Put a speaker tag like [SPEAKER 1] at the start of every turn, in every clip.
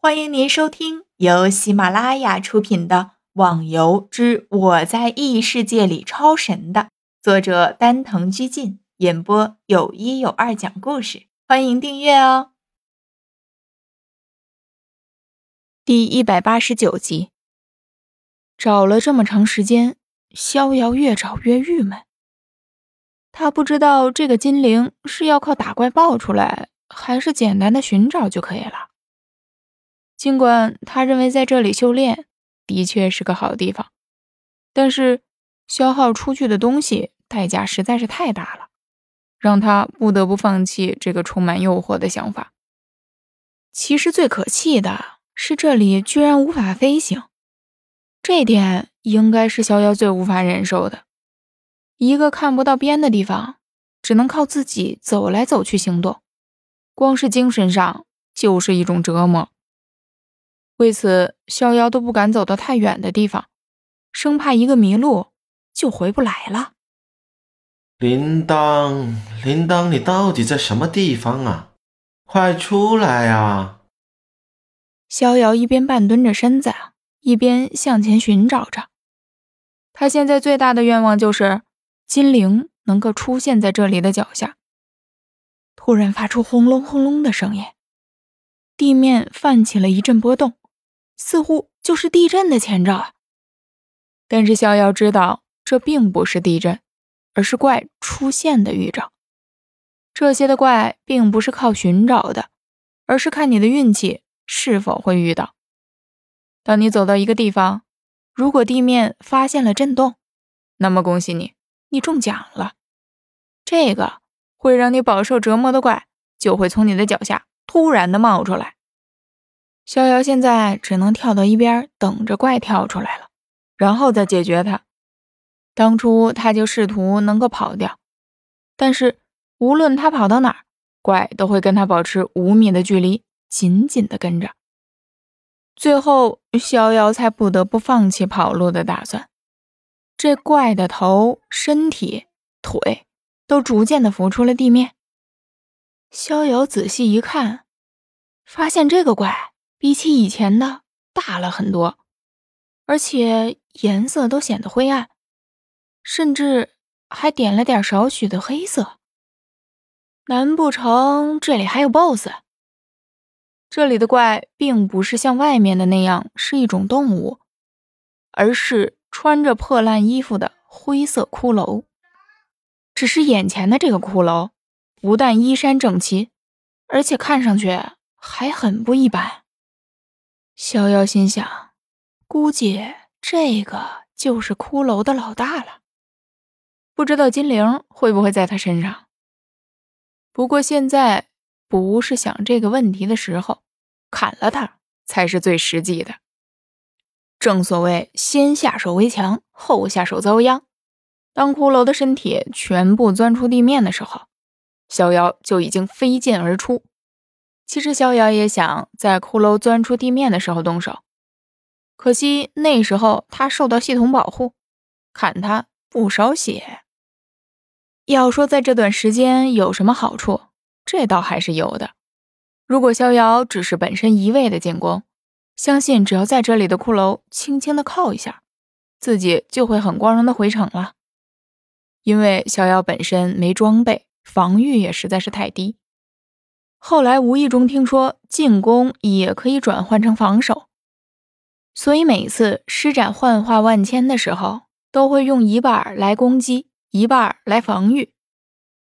[SPEAKER 1] 欢迎您收听由喜马拉雅出品的《网游之我在异世界里超神》的作者丹藤居进演播，有一有二讲故事。欢迎订阅哦。第一百八十九集，找了这么长时间，逍遥越找越郁闷。他不知道这个金灵是要靠打怪爆出来，还是简单的寻找就可以了。尽管他认为在这里修炼的确是个好地方，但是消耗出去的东西代价实在是太大了，让他不得不放弃这个充满诱惑的想法。其实最可气的是这里居然无法飞行，这点应该是逍遥最无法忍受的。一个看不到边的地方，只能靠自己走来走去行动，光是精神上就是一种折磨。为此，逍遥都不敢走到太远的地方，生怕一个迷路就回不来了。
[SPEAKER 2] 铃铛，铃铛，你到底在什么地方啊？快出来啊！
[SPEAKER 1] 逍遥一边半蹲着身子，一边向前寻找着。他现在最大的愿望就是金铃能够出现在这里的脚下。突然发出轰隆轰隆的声音，地面泛起了一阵波动。似乎就是地震的前兆啊！但是逍遥知道，这并不是地震，而是怪出现的预兆。这些的怪并不是靠寻找的，而是看你的运气是否会遇到。当你走到一个地方，如果地面发现了震动，那么恭喜你，你中奖了。这个会让你饱受折磨的怪，就会从你的脚下突然的冒出来。逍遥现在只能跳到一边，等着怪跳出来了，然后再解决它。当初他就试图能够跑掉，但是无论他跑到哪儿，怪都会跟他保持五米的距离，紧紧的跟着。最后，逍遥才不得不放弃跑路的打算。这怪的头、身体、腿都逐渐的浮出了地面。逍遥仔细一看，发现这个怪。比起以前的大了很多，而且颜色都显得灰暗，甚至还点了点少许的黑色。难不成这里还有 BOSS？这里的怪并不是像外面的那样是一种动物，而是穿着破烂衣服的灰色骷髅。只是眼前的这个骷髅，不但衣衫整齐，而且看上去还很不一般。逍遥心想，估计这个就是骷髅的老大了。不知道金铃会不会在他身上。不过现在不是想这个问题的时候，砍了他才是最实际的。正所谓先下手为强，后下手遭殃。当骷髅的身体全部钻出地面的时候，逍遥就已经飞剑而出。其实逍遥也想在骷髅钻出地面的时候动手，可惜那时候他受到系统保护，砍他不少血。要说在这段时间有什么好处，这倒还是有的。如果逍遥只是本身一味的进攻，相信只要在这里的骷髅轻轻的靠一下，自己就会很光荣的回城了。因为逍遥本身没装备，防御也实在是太低。后来无意中听说进攻也可以转换成防守，所以每次施展幻化万千的时候，都会用一半来攻击，一半来防御。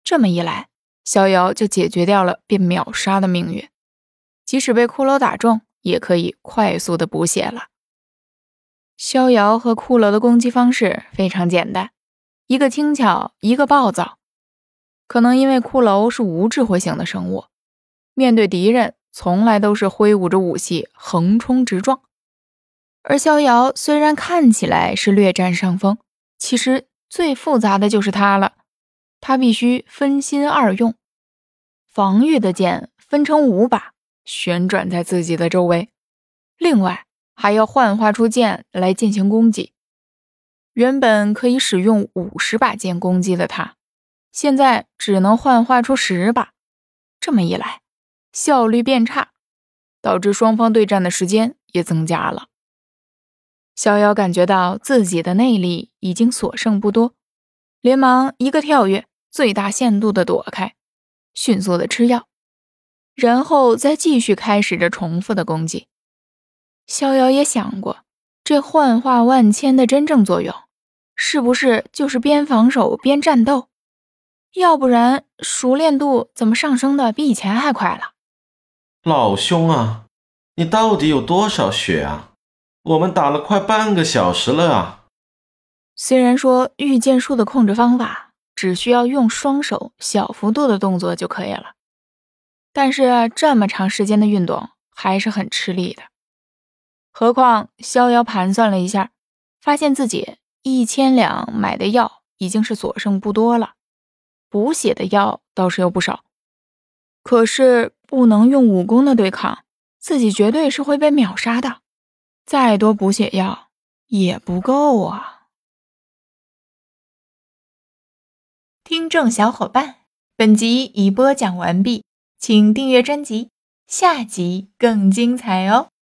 [SPEAKER 1] 这么一来，逍遥就解决掉了被秒杀的命运，即使被骷髅打中，也可以快速的补血了。逍遥和骷髅的攻击方式非常简单，一个轻巧，一个暴躁。可能因为骷髅是无智慧型的生物。面对敌人，从来都是挥舞着武器横冲直撞，而逍遥虽然看起来是略占上风，其实最复杂的就是他了。他必须分心二用，防御的剑分成五把，旋转在自己的周围，另外还要幻化出剑来进行攻击。原本可以使用五十把剑攻击的他，现在只能幻化出十把。这么一来。效率变差，导致双方对战的时间也增加了。逍遥感觉到自己的内力已经所剩不多，连忙一个跳跃，最大限度的躲开，迅速的吃药，然后再继续开始着重复的攻击。逍遥也想过，这幻化万千的真正作用，是不是就是边防守边战斗？要不然熟练度怎么上升的比以前还快了？
[SPEAKER 2] 老兄啊，你到底有多少血啊？我们打了快半个小时了啊！
[SPEAKER 1] 虽然说御剑术的控制方法只需要用双手小幅度的动作就可以了，但是这么长时间的运动还是很吃力的。何况逍遥盘算了一下，发现自己一千两买的药已经是所剩不多了，补血的药倒是有不少，可是不能用武功的对抗，自己绝对是会被秒杀的。再多补血药也不够啊！听众小伙伴，本集已播讲完毕，请订阅专辑，下集更精彩哦。